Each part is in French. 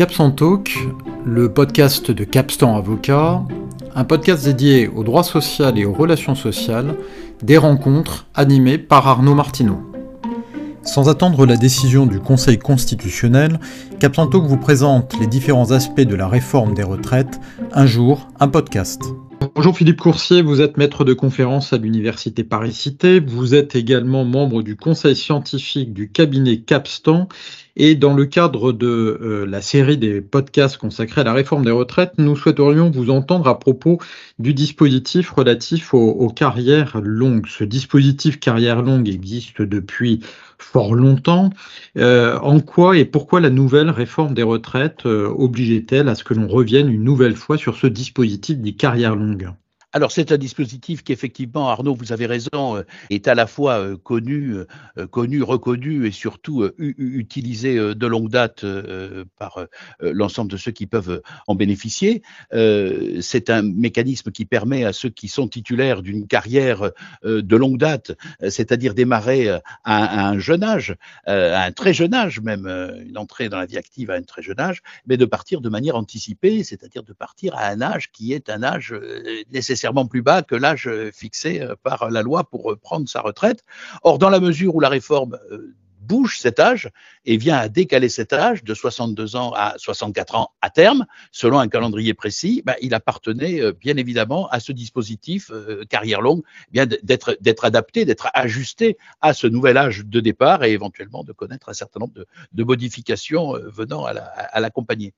Capstan Talk, le podcast de Capstan Avocat, un podcast dédié au droit social et aux relations sociales, des rencontres animées par Arnaud Martineau. Sans attendre la décision du Conseil constitutionnel, Capstan Talk vous présente les différents aspects de la réforme des retraites, un jour, un podcast. Bonjour Philippe Coursier, vous êtes maître de conférence à l'Université Paris-Cité, vous êtes également membre du conseil scientifique du cabinet Capstan et dans le cadre de euh, la série des podcasts consacrés à la réforme des retraites, nous souhaiterions vous entendre à propos du dispositif relatif aux, carrières longues. Ce dispositif carrière longue existe depuis fort longtemps. Euh, en quoi et pourquoi la nouvelle réforme des retraites euh, obligeait-elle à ce que l'on revienne une nouvelle fois sur ce dispositif des carrières longues alors c'est un dispositif qui effectivement, Arnaud, vous avez raison, euh, est à la fois euh, connu, euh, connu, reconnu et surtout utilisé de longue date par l'ensemble de ceux qui peuvent en bénéficier. C'est un mécanisme qui permet à ceux qui sont titulaires d'une carrière de longue date, c'est-à-dire démarrer à un jeune âge, à un très jeune âge même, une entrée dans la vie active à un très jeune âge, mais de partir de manière anticipée, c'est-à-dire de partir à un âge qui est un âge nécessaire plus bas que l'âge euh, fixé euh, par la loi pour euh, prendre sa retraite. Or, dans la mesure où la réforme bouge cet âge et vient à décaler cet âge de 62 ans à 64 ans à terme, selon un calendrier précis, ben, il appartenait bien évidemment à ce dispositif carrière longue, eh d'être adapté, d'être ajusté à ce nouvel âge de départ et éventuellement de connaître un certain nombre de, modifications venant à l'accompagner.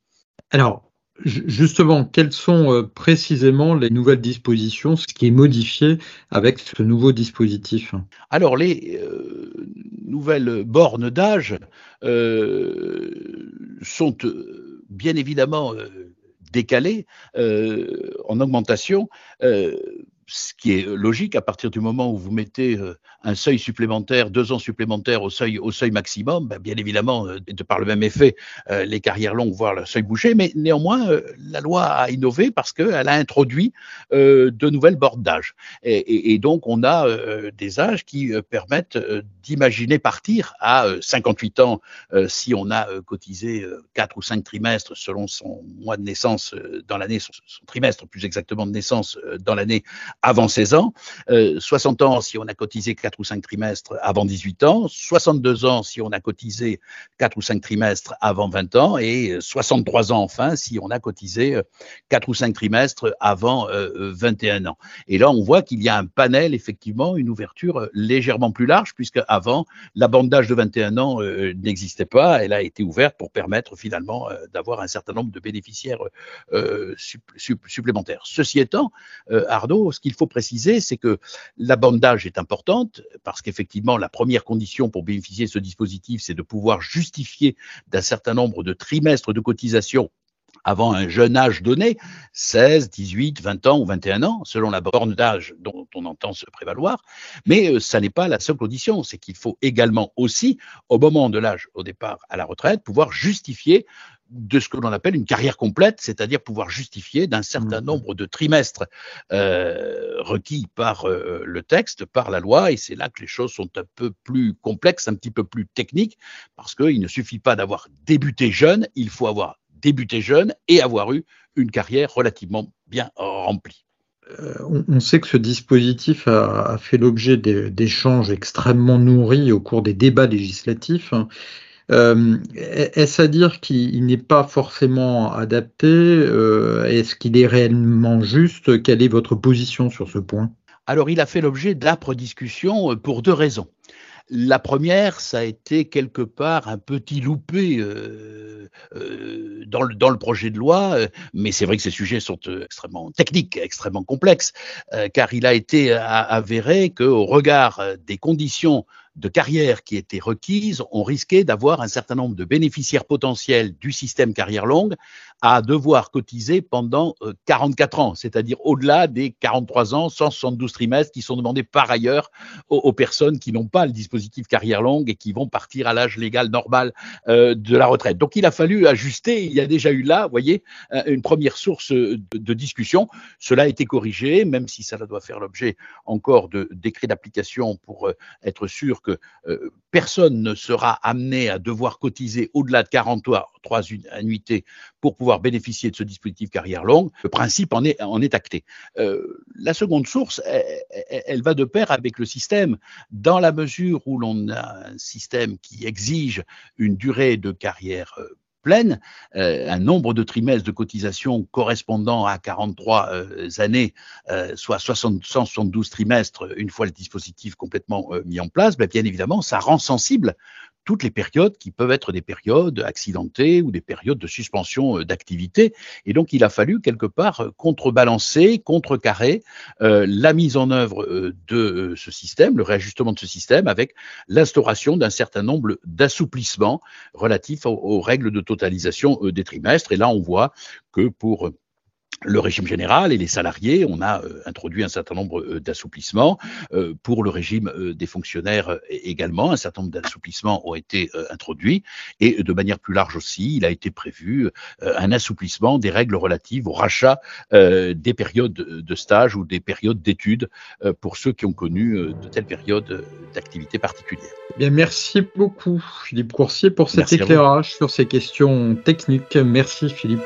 Alors, Justement, quelles sont euh, précisément les nouvelles dispositions, ce qui est modifié avec ce nouveau dispositif? Alors, les euh, nouvelles bornes d'âge euh, sont bien évidemment décalées en augmentation ce qui est logique à partir du moment où vous mettez euh, un seuil supplémentaire, deux ans supplémentaires au seuil, maximum, ben, bien évidemment, euh, de par le même effet, euh, les carrières longues voient le seuil bouger, mais néanmoins, la loi a innové parce qu'elle a introduit de nouvelles bornes d'âge. Et, donc, on a des âges qui permettent d'imaginer partir à 58 ans si on a cotisé 4 ou 5 trimestres selon son mois de naissance dans l'année, son, trimestre plus exactement de naissance dans l'année avant 16 ans, 60 euh, ans si on a cotisé 4 ou 5 trimestres avant 18 ans, 62 ans si on a cotisé 4 ou 5 trimestres avant 20 ans et 63 ans enfin si on a cotisé 4 ou 5 trimestres avant 21 ans. Et là, on voit qu'il y a un panel, effectivement, une ouverture légèrement plus large, puisque avant, la bande d'âge de 21 ans euh, n'existait pas. Elle a été ouverte pour permettre finalement euh, d'avoir un certain nombre de bénéficiaires supplémentaires. Ceci étant, Arnaud, ce qu'il faut préciser, c'est que la bande d'âge est importante parce qu'effectivement, la première condition pour bénéficier de ce dispositif, c'est de pouvoir justifier d'un certain nombre de trimestres de cotisation avant un jeune âge donné, 16, 18, 20 ans ou 21 ans, selon la borne d'âge dont on entend se prévaloir. Mais euh, ça n'est pas la seule condition, c'est qu'il faut également aussi, au moment de l'âge au départ à la retraite, pouvoir justifier de ce que l'on appelle une carrière complète, c'est-à-dire pouvoir justifier d'un certain mmh. nombre de trimestres euh, requis par euh, le texte, par la loi, et c'est là que les choses sont un peu plus complexes, un petit peu plus techniques, parce qu'il ne suffit pas d'avoir débuté jeune, il faut avoir débuté jeune et avoir eu une carrière relativement bien remplie. Euh, on sait que ce dispositif a fait l'objet d'échanges extrêmement nourris au cours des débats législatifs. Euh, est-ce à dire qu'il n'est pas forcément adapté euh, Est-ce qu'il est réellement juste? Quelle est votre position sur ce point? Alors, il a fait l'objet d'âpres discussions euh, pour deux raisons. La première, ça a été quelque part un petit loupé dans, le, dans, le, projet de loi, mais c'est vrai que ces sujets sont extrêmement techniques, extrêmement complexes, car il a été avéré qu'au regard des conditions de carrière qui étaient requises, on risquait d'avoir un certain nombre de bénéficiaires potentiels du système carrière longue à devoir cotiser pendant 44 euh, ans, c'est-à-dire au-delà des 43 ans, 172 trimestres qui sont demandés par ailleurs aux, personnes qui n'ont pas le dispositif carrière longue et qui vont partir à l'âge légal normal euh, de la retraite. Donc il a fallu ajuster, il y a déjà eu là, vous voyez, euh, une première source de, de discussion. Cela a été corrigé, même si ça doit faire l'objet encore de décrets d'application pour être sûr que personne ne sera amené à devoir cotiser au-delà de 43 annuités pour pouvoir bénéficier de ce dispositif carrière longue, le principe en est, en est acté. la seconde source, elle, va de pair avec le système, dans la mesure où l'on a un système qui exige une durée de carrière pleine, euh, un nombre de trimestres de cotisation correspondant à 43 euh, années, euh, soit 172 trimestres une fois le dispositif complètement mis en place, ben, bien évidemment, ça rend sensible toutes les périodes qui peuvent être des périodes accidentées ou des périodes de suspension euh, d'activité. Et donc, il a fallu quelque part euh, contrebalancer, contrecarrer euh, la mise en œuvre de ce système, le réajustement de ce système avec l'instauration d'un certain nombre d'assouplissements relatifs aux, règles de totalisation des trimestres. Et là, on voit que pour le régime général et les salariés, on a euh, introduit un certain nombre euh, d'assouplissements. Euh, pour le régime des fonctionnaires également, un certain nombre d'assouplissements ont été introduits. Et de manière plus large aussi, il a été prévu un assouplissement des règles relatives au rachat des périodes de stage ou des périodes d'études pour ceux qui ont connu de telles périodes d'activité particulière. Bien, merci beaucoup, Philippe Coursier, pour cet éclairage sur ces questions techniques. Merci, Philippe.